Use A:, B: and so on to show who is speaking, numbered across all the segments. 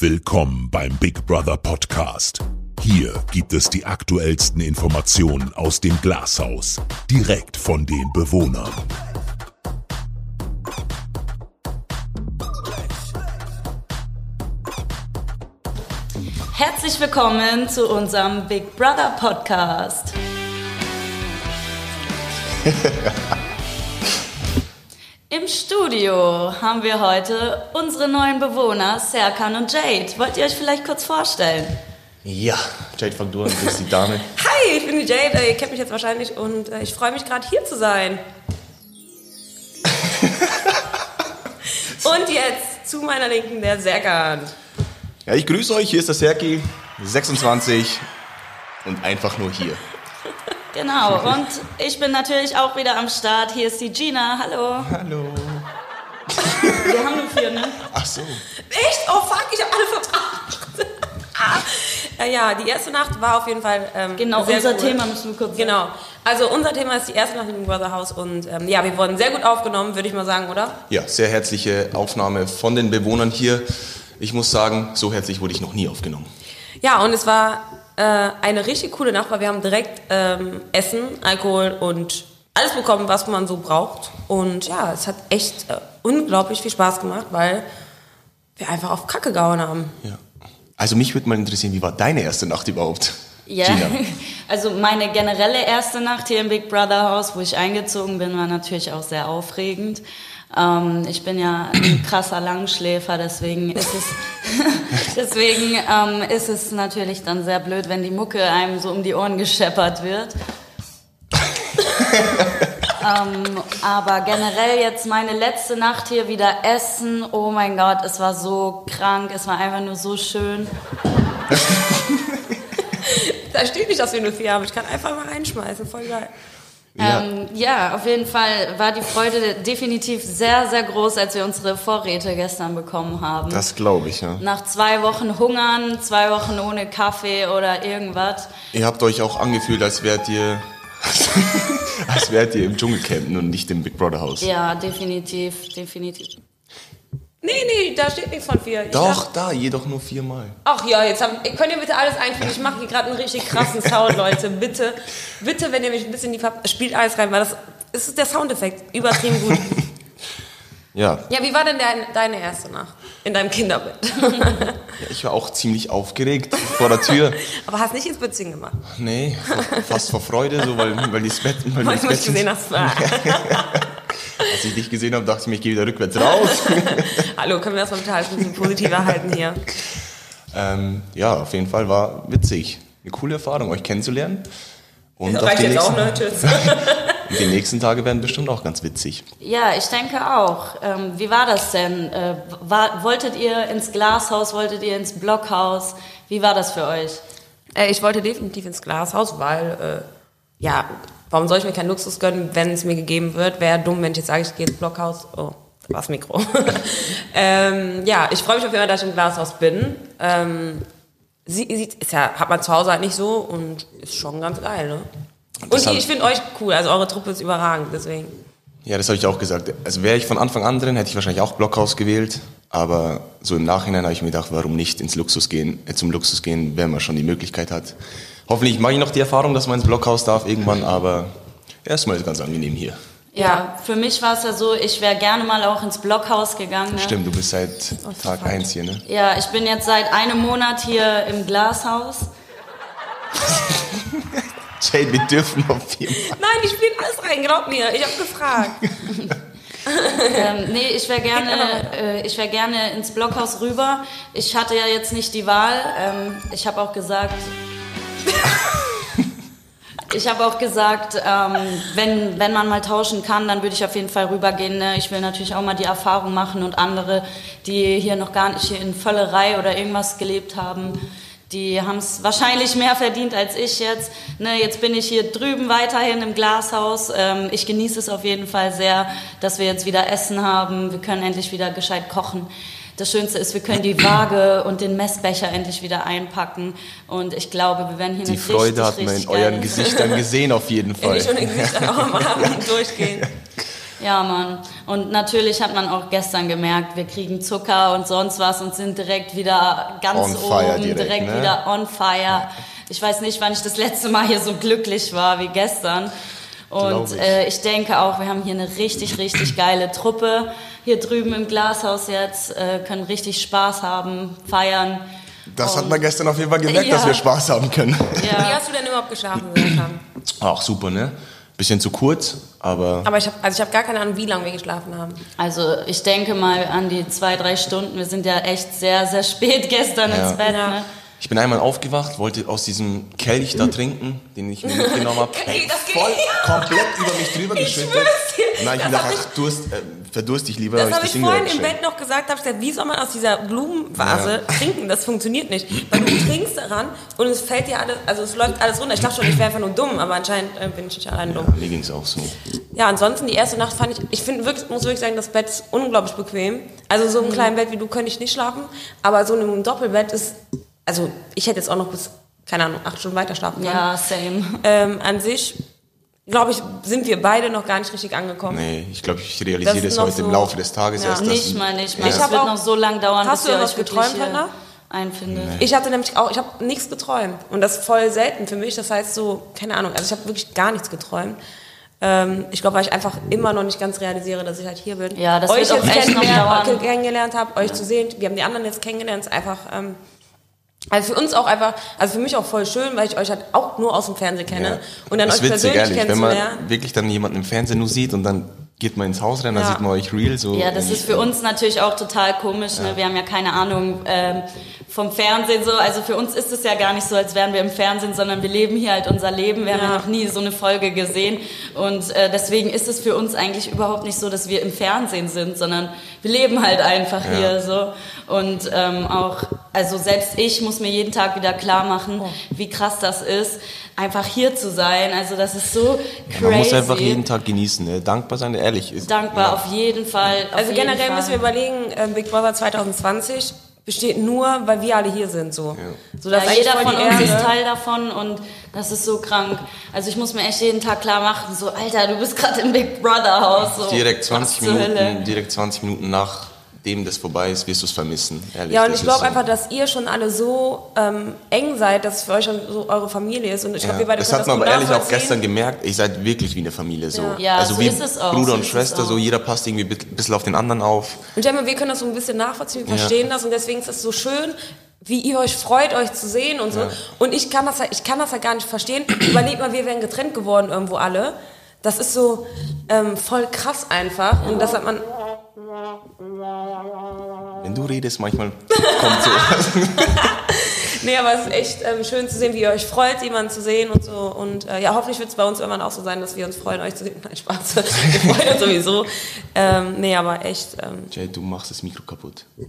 A: Willkommen beim Big Brother Podcast. Hier gibt es die aktuellsten Informationen aus dem Glashaus, direkt von den Bewohnern.
B: Herzlich willkommen zu unserem Big Brother Podcast. Im Studio haben wir heute unsere neuen Bewohner, Serkan und Jade. Wollt ihr euch vielleicht kurz vorstellen?
C: Ja, Jade, fang du an, du bist die Dame.
D: Hi, ich bin die Jade, ihr kennt mich jetzt wahrscheinlich und äh, ich freue mich gerade hier zu sein. und jetzt zu meiner Linken der Serkan.
C: Ja, ich grüße euch, hier ist der Serki, 26 und einfach nur hier.
B: Genau, und ich bin natürlich auch wieder am Start. Hier ist die Gina. Hallo.
C: Hallo.
B: Wir haben nur vier, ne?
C: Ach so.
D: Echt? Oh fuck, ich habe alle verbracht. ah. ja, ja, die erste Nacht war auf jeden Fall ähm,
B: Genau,
D: sehr
B: unser
D: cool.
B: Thema müssen wir kurz sagen.
D: Genau. Also unser Thema ist die erste Nacht im Brother Haus und ähm, ja, wir wurden sehr gut aufgenommen, würde ich mal sagen, oder?
C: Ja, sehr herzliche Aufnahme von den Bewohnern hier. Ich muss sagen, so herzlich wurde ich noch nie aufgenommen.
D: Ja, und es war äh, eine richtig coole Nacht, weil wir haben direkt ähm, Essen, Alkohol und alles bekommen, was man so braucht. Und ja, es hat echt äh, unglaublich viel Spaß gemacht, weil wir einfach auf Kacke gehauen haben.
C: Ja. Also mich würde mal interessieren, wie war deine erste Nacht überhaupt?
B: Ja,
C: Gina.
B: also meine generelle erste Nacht hier im Big Brother Haus, wo ich eingezogen bin, war natürlich auch sehr aufregend. Ähm, ich bin ja ein krasser Langschläfer, deswegen ist es, deswegen ähm, ist es natürlich dann sehr blöd, wenn die Mucke einem so um die Ohren gescheppert wird. ähm, aber generell jetzt meine letzte Nacht hier wieder essen. Oh mein Gott, es war so krank, es war einfach nur so schön.
D: Da steht nicht, dass wir nur vier haben. Ich kann einfach mal reinschmeißen. Voll geil.
C: Ja.
B: Ähm, ja, auf jeden Fall war die Freude definitiv sehr, sehr groß, als wir unsere Vorräte gestern bekommen haben.
C: Das glaube ich, ja.
B: Nach zwei Wochen Hungern, zwei Wochen ohne Kaffee oder irgendwas.
C: Ihr habt euch auch angefühlt, als wärt ihr, als wärt ihr im Dschungelcamp und nicht im Big Brother Haus.
B: Ja, definitiv, definitiv.
D: Nee, nee, da steht nichts von vier. Ich
C: Doch,
D: dachte-
C: da, jedoch nur viermal.
D: Ach ja, jetzt haben, könnt ihr bitte alles einfügen. Ich mache hier gerade einen richtig krassen Sound, Leute. Bitte, bitte, wenn ihr mich ein bisschen die Ver spielt alles rein, weil das, ist der Soundeffekt. Übertrieben gut.
C: Ja,
D: Ja, wie war denn dein, deine erste Nacht in deinem Kinderbett?
C: ja, ich war auch ziemlich aufgeregt vor der Tür.
D: Aber hast nicht ins Bützchen gemacht.
C: Nee, fast vor Freude, so, weil, weil das Bett, weil
D: Weil
C: das Bett,
D: gesehen hast.
C: Als ich dich gesehen habe, dachte ich mir, ich gehe wieder rückwärts raus.
D: Hallo, können wir das mal bitte halt ein bisschen positiver halten hier?
C: ähm, ja, auf jeden Fall war witzig. Eine coole Erfahrung, euch kennenzulernen. Und auf
D: Reicht
C: die,
D: jetzt auch,
C: nächsten,
D: ne? Tschüss.
C: die nächsten Tage werden bestimmt auch ganz witzig.
B: Ja, ich denke auch. Ähm, wie war das denn? Äh, war, wolltet ihr ins Glashaus, wolltet ihr ins Blockhaus? Wie war das für euch?
D: Äh, ich wollte definitiv ins Glashaus, weil, äh, ja, warum soll ich mir keinen Luxus gönnen, wenn es mir gegeben wird? Wäre dumm, wenn ich jetzt sage, ich gehe ins Blockhaus. Oh, da war das Mikro. ähm, ja, ich freue mich auf jeden Fall, dass ich im Glashaus bin. Ähm, sie, sie, ist ja, hat man zu Hause halt nicht so und ist schon ganz geil, ne? Und
C: hab-
D: ich finde euch cool, also eure Truppe ist überragend, deswegen.
C: Ja, das habe ich auch gesagt. Also wäre ich von Anfang an drin, hätte ich wahrscheinlich auch Blockhaus gewählt. Aber so im Nachhinein habe ich mir gedacht, warum nicht ins Luxus gehen, äh, zum Luxus gehen, wenn man schon die Möglichkeit hat. Hoffentlich mache ich noch die Erfahrung, dass man ins Blockhaus darf irgendwann, aber erstmal ist es ganz angenehm hier.
B: Ja, für mich war es ja so, ich wäre gerne mal auch ins Blockhaus gegangen. Ne?
C: Stimmt, du bist seit Tag
D: falsch.
C: 1 hier, ne?
B: Ja, ich bin jetzt seit einem Monat hier im Glashaus.
C: Jade, wir dürfen noch viermal.
D: Nein, ich spiele alles rein, glaub mir. Ich habe gefragt.
B: Ähm, nee, ich wäre gerne, äh, ich wäre gerne ins Blockhaus rüber. Ich hatte ja jetzt nicht die Wahl. Ähm, ich habe auch gesagt, ich habe auch gesagt, ähm, wenn, wenn man mal tauschen kann, dann würde ich auf jeden Fall rübergehen. Ne? Ich will natürlich auch mal die Erfahrung machen und andere, die hier noch gar nicht hier in Völlerei oder irgendwas gelebt haben, die haben es wahrscheinlich mehr verdient als ich jetzt. Ne, jetzt bin ich hier drüben weiterhin im Glashaus. Ähm, ich genieße es auf jeden Fall sehr, dass wir jetzt wieder Essen haben. Wir können endlich wieder gescheit kochen. Das Schönste ist, wir können die Waage und den Messbecher endlich wieder einpacken. Und ich glaube, wir werden hier
C: Die
B: eine
C: Freude
B: richtig,
C: hat man in euren Gesichtern gesehen, auf jeden Fall.
D: ich schon in Gesichtern auch am Abend durchgehen.
B: Ja, Mann. Und natürlich hat man auch gestern gemerkt, wir kriegen Zucker und sonst was und sind direkt wieder ganz
C: On fire
B: oben,
C: direkt,
B: direkt,
C: ne?
B: wieder on fire. Ich weiß nicht, wann ich das letzte Mal hier so glücklich war wie gestern. Und
C: ich.
B: äh, ich denke auch, wir haben hier eine richtig, richtig geile Truppe. Hier drüben im Glashaus jetzt, äh, können richtig Spaß haben, feiern.
C: Das hat man gestern auf jeden Fall gemerkt,
B: Ja.
C: dass wir Spaß haben können.
D: Wie
B: Ja.
D: hast du denn überhaupt geschlafen?
C: Auch super, ne? Bisschen zu kurz, aber
D: Aber ich habe also ich hab gar keine Ahnung, wie lange wir geschlafen haben.
B: Also ich denke mal an die zwei, drei Stunden. Wir sind ja echt sehr, sehr spät gestern
C: Ja.
B: ins Bett. Ne?
C: Ich bin einmal aufgewacht, wollte aus diesem Kelch da trinken, den ich mir mitgenommen habe.
D: Ey, das geht-
C: voll komplett über mich drüber
D: Ich
C: geschüttet. hab ich mir
D: hab
C: gedacht, ach, Durst, äh, verdurst ich lieber.
D: Das
C: hab
D: habe ich
C: Ding
D: vorhin
C: wieder
D: im. Bett noch gesagt, habe ich gesagt, wie soll man aus dieser Blumenvase trinken? Das funktioniert nicht. Weil du trinkst daran und es fällt dir alles, also es läuft alles runter. Ich dachte schon, ich wäre einfach nur dumm, aber anscheinend äh, bin ich nicht allein dumm.
C: Mir ging's auch so.
D: Ja, ansonsten die erste Nacht fand ich, ich finde wirklich, muss wirklich sagen, das Bett ist unglaublich bequem. Also so im kleinen Bett wie du könnte ich nicht schlafen, aber so in einem Doppelbett ist, also ich hätte jetzt auch noch bis, keine Ahnung, acht Stunden weiter schlafen können.
B: Ja, same.
D: Ähm, an sich, glaube ich, sind wir beide noch gar nicht richtig angekommen.
C: Nee, ich glaube, ich
D: Das
C: realisiere das,
D: noch
C: heute
D: so-
C: im Laufe des Tages
D: Ja.
C: erst. dass-
B: Nicht mal, nicht mal.
D: Ich
B: Es wird
D: auch-
B: noch so lang dauern,
D: Hast
B: bis
D: du
B: ihr euch
D: geträumt
B: hier
D: heute
B: einfindet.
D: Ich hatte nämlich auch, ich habe nichts geträumt. Und das ist voll selten für mich. Das heißt so, keine Ahnung, also ich habe wirklich gar nichts geträumt. Ähm, ich glaube, weil ich einfach immer noch nicht ganz realisiere, dass ich halt hier bin.
B: Ja, das
D: euch
B: wird auch
D: jetzt
B: echt noch
D: kennengelernt,
B: dauern.
D: kennengelernt habe, euch zu sehen. Wir haben die anderen jetzt kennengelernt. Ist einfach, ähm, also für uns auch einfach, also für mich auch voll schön, weil ich euch halt auch nur aus dem Fernsehen kenne.
C: Ja.
D: Und dann
C: das
D: euch
C: witzig,
D: persönlich
C: ehrlich, wenn man
D: kennenzulernen.
C: wirklich dann jemanden im Fernsehen nur sieht und dann geht man ins Haus rein, dann
D: Ja.
C: sieht man euch real. So
B: Ja, das ist für uns natürlich auch total komisch. Ne? Wir haben ja keine Ahnung ähm, vom Fernsehen so. Also für uns ist es ja gar nicht so, als wären wir im Fernsehen, sondern wir leben hier halt unser Leben. Wir haben ja
D: Ja.
B: noch nie so eine Folge gesehen. Und äh, deswegen ist es für uns eigentlich überhaupt nicht so, dass wir im Fernsehen sind, sondern wir leben halt einfach
C: Ja.
B: hier so. Und ähm, auch, also selbst ich muss mir jeden Tag wieder klar machen, wie krass das ist, einfach hier zu sein. Also das ist so crazy.
C: Man muss einfach jeden Tag genießen, ne? dankbar sein, ehrlich. Ist,
B: Dankbar, auf jeden Fall. Auf
D: Also
B: jeden
D: generell
B: Fall.
D: müssen wir überlegen, äh, Big Brother 2020 besteht nur, weil wir alle hier sind. So. So, das
B: Ja, jeder von uns ist. Teil davon und das ist so krank. Also ich muss mir echt jeden Tag klar machen, so Alter, du bist gerade im Big Brother Haus. So,
C: direkt
B: was
C: 20
B: zur Hölle?
C: Minuten, direkt 20 Minuten nachdem das vorbei ist, wirst du es vermissen. Ehrlich,
D: Ja, und ich glaube
C: so.
D: einfach, dass ihr schon alle so ähm, eng seid, dass es für euch schon so eure Familie ist. Und ich glaube,
C: Ja.
D: wir beide
C: Das hat man aber ehrlich auch gestern gemerkt, ihr seid wirklich wie eine Familie so.
B: Ja,
C: also
B: so
C: wie
B: ist es auch,
C: Bruder
B: so
C: und Schwester, so jeder passt irgendwie ein bisschen auf den anderen auf.
D: Und ich denke, wir können das so ein bisschen nachvollziehen, wir
C: Ja.
D: verstehen das und deswegen ist es so schön, wie ihr euch freut, euch zu sehen und so.
C: Ja.
D: Und ich kann das halt, ich kann das halt gar nicht verstehen. Überlegt mal, wir wären getrennt geworden irgendwo alle. Das ist so ähm, voll krass einfach. Und das hat man.
C: Wenn du redest, manchmal kommt so.
D: Nee, aber es ist echt ähm, schön zu sehen, wie ihr euch freut, jemanden zu sehen und so. Und äh, ja, hoffentlich wird es bei uns irgendwann auch so sein, dass wir uns freuen, euch zu sehen. Nein, Spaß. Wir freuen uns sowieso. Ähm, nee, aber echt, ähm,
C: Jay, du machst das Mikro kaputt.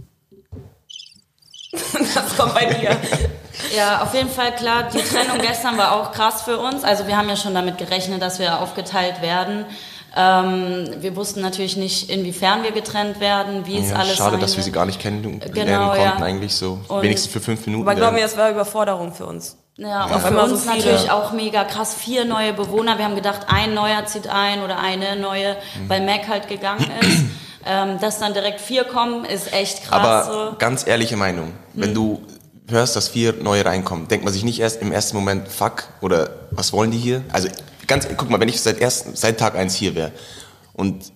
D: das kommt bei dir.
B: Ja, auf jeden Fall klar, die Trennung gestern war auch krass für uns. Also wir haben ja schon damit gerechnet, dass wir aufgeteilt werden. Ähm, wir wussten natürlich nicht, inwiefern wir getrennt werden, wie es
C: Ja,
B: alles
C: schade,
B: sein
C: dass wir sie gar nicht kennenlernen
B: Genau,
C: konnten,
B: ja.
C: eigentlich so.
B: Und-
C: Wenigstens für fünf Minuten.
D: Aber glaub mir,
C: dann-
D: das war Überforderung für uns.
B: Ja, und
D: Auf
B: für
D: so
B: uns
D: viele.
B: natürlich auch mega krass. Vier neue Bewohner. Wir haben gedacht, ein neuer zieht ein oder eine neue,
C: Mhm.
B: weil Mac halt gegangen ist. ähm, dass dann direkt vier kommen, ist echt krass.
C: Aber
B: so.
C: ganz ehrliche Meinung, wenn du hörst, dass vier neue reinkommen, denkt man sich nicht erst im ersten Moment, fuck, oder was wollen die hier? Also ganz, guck mal, wenn ich seit, erst, seit Tag eins hier wäre und,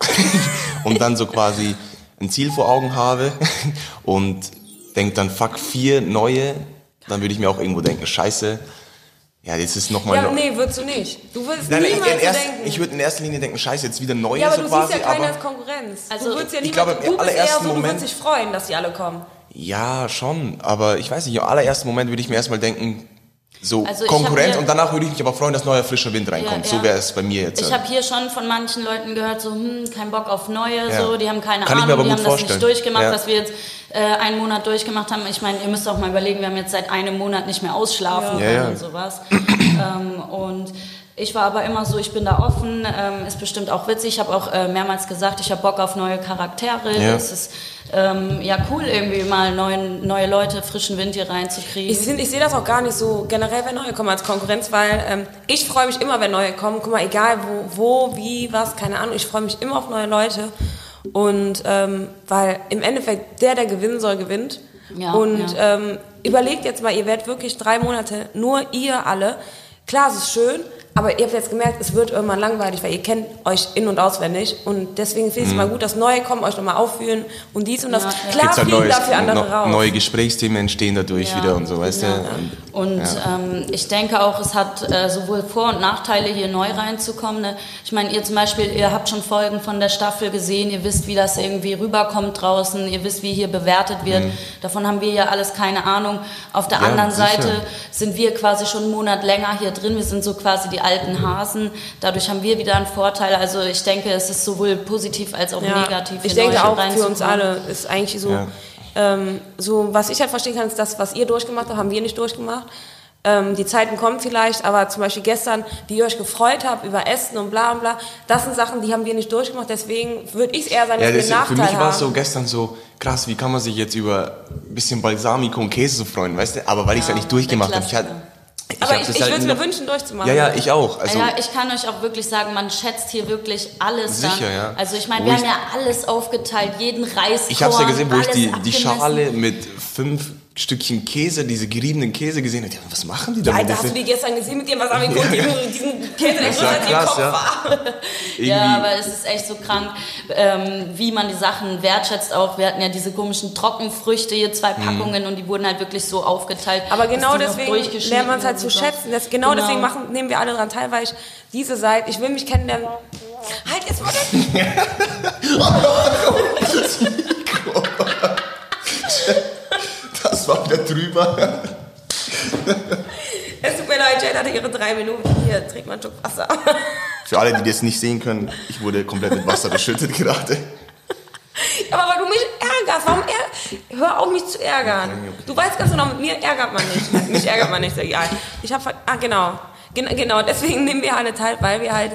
C: und dann so quasi ein Ziel vor Augen habe und denk dann, fuck, vier neue, dann würde ich mir auch irgendwo denken, scheiße, ja, jetzt ist nochmal...
D: Ja,
C: noch,
D: nee, würdest du nicht. Du würdest
C: Nein,
D: niemals so
C: erst,
D: denken.
C: ich würde in erster Linie denken, scheiße, jetzt wieder neue
D: ja, aber
C: so
D: du
C: quasi,
D: siehst ja keine
C: aber...
D: als Konkurrenz.
B: Also,
D: du würdest ja
C: ich
D: niemals,
C: glaube, im
D: du bist eher
C: allerersten
D: so, du
C: Moment-
D: würdest dich freuen, dass die alle kommen.
C: Ja, schon, aber ich weiß nicht, im allerersten Moment würde ich mir erstmal denken, so
B: Also
C: Konkurrenz und danach würde ich mich aber freuen, dass neuer frischer Wind reinkommt.
B: Ja,
C: So
B: ja.
C: wäre es bei mir jetzt.
B: Ich habe hier schon von manchen Leuten gehört, so, hm, kein Bock auf neue,
C: Ja.
B: so, die haben keine
C: Kann
B: Ahnung, die haben das
C: vorstellen.
B: nicht durchgemacht, was wir jetzt äh, einen Monat durchgemacht haben. Ich meine, ihr müsst auch mal überlegen, wir haben jetzt seit einem Monat nicht mehr ausschlafen können und sowas. ähm, und Ich war aber immer so, ich bin da offen, ähm, ist bestimmt auch witzig. Ich habe auch äh, mehrmals gesagt, ich habe Bock auf neue Charaktere.
C: Ja.
B: Es ist ähm, ja cool, irgendwie mal neuen, neue Leute, frischen Wind hier reinzukriegen.
D: Ich, find- ich sehe das auch gar nicht so generell, wenn neue kommen als Konkurrenz, weil ähm, ich freue mich immer, wenn neue kommen. Guck mal, egal wo, wo, wie, was, keine Ahnung. Ich freue mich immer auf neue Leute. Und ähm, weil im Endeffekt der, der gewinnen soll, gewinnt.
B: Ja,
D: und
B: ja.
D: Ähm, überlegt jetzt mal, ihr werdet wirklich drei Monate, nur ihr alle. Klar, es ist schön, aber ihr habt jetzt gemerkt, es wird irgendwann langweilig, weil ihr kennt euch in- und auswendig. Und deswegen finde ich es mal gut, dass neue kommen, euch nochmal aufführen und dies und das.
B: Ja, ja.
D: Klar
C: Gibt's halt
D: fliegen
C: neues,
D: dafür andere
C: no-
D: raus.
C: neue Gesprächsthemen entstehen dadurch
B: Ja.
C: wieder und so, weißt
B: Ja.
C: du?
B: Und
C: Ja.
B: ähm, ich denke auch, es hat äh, sowohl Vor- und Nachteile, hier neu reinzukommen. Ne? Ich meine, ihr zum Beispiel, ihr habt schon Folgen von der Staffel gesehen, ihr wisst, wie das irgendwie rüberkommt draußen, ihr wisst, wie hier bewertet wird. Davon haben wir ja alles keine Ahnung. Auf der
C: Mhm. Ja,
B: anderen
C: sicher.
B: Seite sind wir quasi schon einen Monat länger hier drin. Wir sind so quasi die alten Hasen. Dadurch haben wir wieder einen Vorteil. Also ich denke, es ist sowohl positiv als auch
D: Ja,
B: negativ.
D: Ich denke auch für uns alle ist eigentlich so,
C: Ja.
D: ähm, so, was ich halt verstehen kann, ist das, was ihr durchgemacht habt, haben wir nicht durchgemacht. Ähm, die Zeiten kommen vielleicht, aber zum Beispiel gestern, wie ihr euch gefreut habt über Essen und bla und bla, das sind Sachen, die haben wir nicht durchgemacht, deswegen würde ich es eher sagen, dass
C: Ja,
D: wir
C: das,
D: einen
C: für mich war es so gestern so, krass, wie kann man sich jetzt über ein bisschen Balsamico und Käse so freuen, weißt du? Aber weil ich es
B: Ja,
C: halt nicht durchgemacht habe. Ich hatte. Ich
D: aber ich, ich
C: halt
D: würde es mir wünschen, durchzumachen.
C: Ja, ja, ich auch. Also,
B: ja, ich kann euch auch wirklich sagen, man schätzt hier wirklich alles
C: Sicher,
B: dann.
C: ja.
B: Also ich meine, wir
C: ich-
B: haben ja alles aufgeteilt, jeden Reiskorn,
C: ich habe es ja gesehen, wo ich die, die. Schale mit fünf Stückchen Käse, diese geriebenen Käse gesehen habe. Was machen die damit?
D: Alter, hast du die gestern gesehen mit dem Balsamico und diesen, diesen Käse, der größer
C: war
D: als ihr
C: krass,
D: Kopf
C: ja.
D: war?
B: Ja, aber es ist echt so krank, ähm, wie man die Sachen wertschätzt auch. Wir hatten ja diese komischen Trockenfrüchte hier, zwei
C: Mhm.
B: Packungen und die wurden halt wirklich so aufgeteilt.
D: Aber genau deswegen lernt man es halt
B: und
D: zu
B: so.
D: schätzen. Das, genau,
B: Genau.
D: deswegen machen, nehmen wir alle dran teil, weil ich diese Seite, ich will mich kennenlernen. Halt jetzt mal das.
C: Das war wieder drüber.
D: Es tut mir leid, Jade hatte ihre drei Minuten. Hier, trink mal einen Schluck Wasser.
C: Für alle, die das nicht sehen können, ich wurde komplett mit Wasser beschüttet gerade.
D: Aber weil du mich ärgerst, warum ärger Hör auf, mich zu ärgern. Du weißt ganz genau, mit mir ärgert man nicht. Mich ärgert man nicht, ich. Ja, ich hab, ver- ah, genau. Gen genau, deswegen nehmen wir alle teil, weil wir halt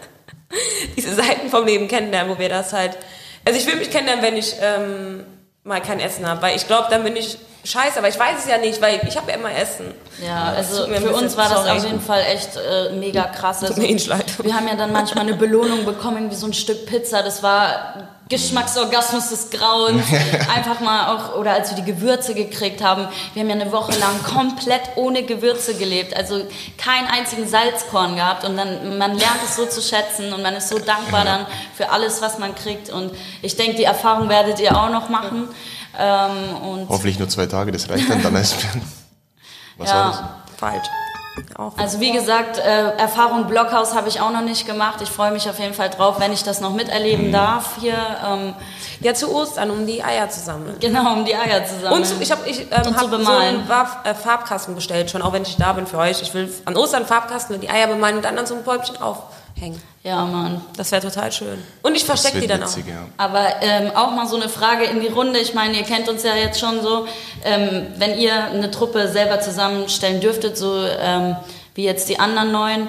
D: diese Seiten vom Leben kennenlernen, wo wir das halt. Also ich will mich kennenlernen, wenn ich ähm, mal kein Essen habe, weil ich glaube, dann bin ich scheiße, aber ich weiß es ja nicht, weil ich habe ja immer Essen.
B: Ja, also
D: tut mir
B: für uns war das
D: sorry.
B: auf jeden Fall echt äh, mega krass. Also,
D: mir eh nicht leid.
B: Wir haben ja dann manchmal eine Belohnung bekommen, wie so ein Stück Pizza. Das war Geschmacksorgasmus des Grauens. Einfach mal auch, oder als wir die Gewürze gekriegt haben. Wir haben ja eine Woche lang komplett ohne Gewürze gelebt. Also keinen einzigen Salzkorn gehabt. Und dann, man lernt es so zu schätzen und man ist so dankbar dann für alles, was man kriegt. Und ich denke, die Erfahrung werdet ihr auch noch machen. Ähm, und
C: Hoffentlich nur zwei Tage, das reicht dann. Dann ist Was
B: Ja.
C: war das?
D: Falsch. Auch.
B: Also wie gesagt, äh, Erfahrung Blockhaus habe ich auch noch nicht gemacht. Ich freue mich auf jeden Fall drauf, wenn ich das noch miterleben
C: Mhm.
B: darf hier. Ähm,
D: ja, zu Ostern, um die Eier zu sammeln.
B: genau, um die Eier zu sammeln.
D: Und zu- ich habe ich, ähm, hab so einen Waff- äh, Farbkasten bestellt, schon auch wenn ich da bin für euch. Ich will an Ostern Farbkasten und die Eier bemalen und dann an so ein Päubchen aufhängen.
B: ja, Mann.
D: Das wäre total schön. Und ich verstecke die dann
C: witzig,
D: auch.
C: ja.
B: Aber ähm, auch mal so eine Frage in die Runde. Ich meine, ihr kennt uns ja jetzt schon so. Ähm, wenn ihr eine Truppe selber zusammenstellen dürftet, so ähm, wie jetzt die anderen neuen,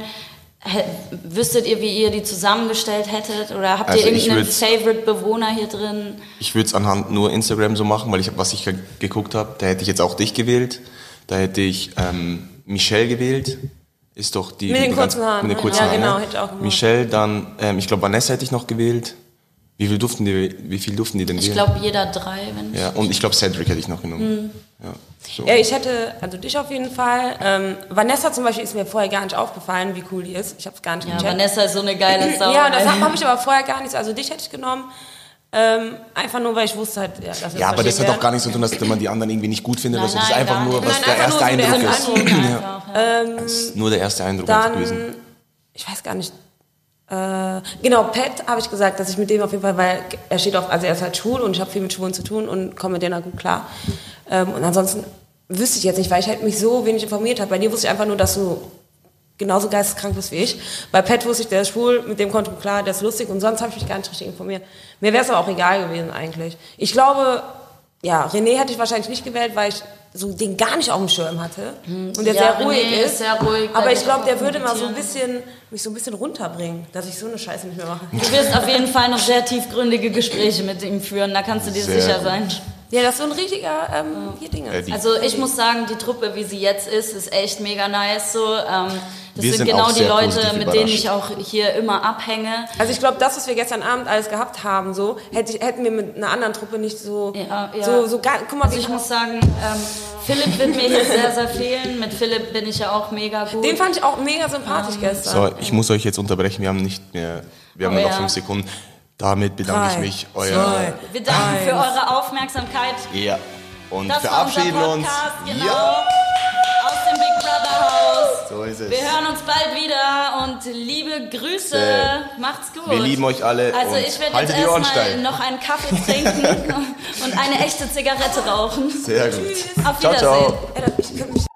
B: wüsstet ihr, wie ihr die zusammengestellt hättet? Oder habt
C: Also
B: ihr irgendeinen Favorite-Bewohner hier drin?
C: Ich würde es anhand nur Instagram so machen, weil ich was ich ge- geguckt habe, da hätte ich jetzt auch dich gewählt. Da hätte ich ähm, Michelle gewählt. Ist doch die
D: Mit den kurzen Haaren,
C: Mit den
D: ne?
C: kurzen
D: Ja,
C: Haaren.
D: genau,
C: ne?
D: hätte auch gemacht.
C: Michelle, dann ähm, ich glaube Vanessa hätte ich noch gewählt. Wie viel durften die? Wie viel durften die denn
B: Ich glaube, jeder drei, wenn
C: ja, und ich glaube Cedric hätte ich noch genommen. Ja, so.
D: Ja, ich hätte, also dich auf jeden Fall. Ähm, Vanessa zum Beispiel ist mir vorher gar nicht aufgefallen, wie cool die ist. Ich habe es gar nicht
B: Ja,
D: gecheckt.
B: Vanessa ist so eine geile Sau.
D: Ja, das habe ich aber vorher gar nicht. Also dich hätte ich genommen. Ähm, einfach nur, weil ich wusste halt, ja, dass
C: Ja, aber das hat auch gar
D: werden.
C: nicht so tun, dass man die anderen irgendwie nicht gut findet.
B: Nein,
C: oder so. das ist einfach nur, was
D: Nein,
C: der erste
D: der
C: Eindruck ist.
B: Eindruck einfach, ja.
C: Das ist nur der erste Eindruck halt gewesen.
D: Dann, ich weiß gar nicht. Äh, genau, Pat habe ich gesagt, dass ich mit dem auf jeden Fall, weil er steht auf, also er ist halt schwul und ich habe viel mit Schwulen zu tun und komme mit denen halt gut klar. Ähm, und ansonsten wüsste ich jetzt nicht, weil ich halt mich so wenig informiert habe. Bei dir wusste ich einfach nur, dass du genauso geisteskrank bist wie ich. Bei Pat wusste ich, der ist schwul, mit dem konnte ich klar, der ist lustig und sonst habe ich mich gar nicht richtig informiert. Mir wäre es aber auch egal gewesen eigentlich. Ich glaube, ja, René hätte ich wahrscheinlich nicht gewählt, weil ich so den gar nicht auf dem Schirm hatte und der
B: Hm. Ja,
D: sehr ruhig
B: René
D: ist.
B: sehr ruhig,
D: aber ich glaube, der würde mal so ein bisschen mich so ein bisschen runterbringen, dass ich so eine Scheiße nicht mehr mache.
B: Du wirst auf jeden Fall noch sehr tiefgründige Gespräche mit ihm führen, da kannst du dir
C: Sehr
B: sicher
C: gut.
B: sein.
D: Ja, das ist so ein richtiger ähm, hier Dinge.
C: Die-
B: Also ich muss sagen, die Truppe, wie sie jetzt ist, ist echt mega nice. So, ähm, das
C: Wir
B: sind
C: sind
B: genau
C: auch
B: die Leute, mit denen ich auch hier immer abhänge.
D: Also ich glaube, das, was wir gestern Abend alles gehabt haben, so hätte ich, hätten wir mit einer anderen Truppe nicht so
B: Ja, ja.
D: so so gar, guck mal,
B: Also ich muss sagen, ähm, Philipp wird mir hier sehr, sehr fehlen. Mit Philipp bin ich ja auch mega gut.
D: den fand ich auch mega sympathisch gestern.
C: So, ich muss euch jetzt unterbrechen, wir haben nicht mehr, wir haben
B: Oh
C: nur noch
B: ja.
C: fünf Sekunden. Damit bedanke ich
D: Drei,
C: mich. Euer,
D: zwei.
B: Wir danken für
D: Eins.
B: eure Aufmerksamkeit.
C: ja. Und
B: Das war unser
C: verabschieden uns.
B: Podcast, genau.
C: Ja,
B: Aus dem Big Brother Haus.
C: So ist es.
B: Wir hören uns bald wieder und liebe Grüße.
C: Äh,
B: Macht's gut.
C: wir lieben euch alle
B: Also ich werde jetzt erstmal noch einen Kaffee trinken und eine echte Zigarette rauchen.
C: Sehr gut.
B: Auf
C: Ciao,
B: Wiedersehen.
C: ciao.
D: Mich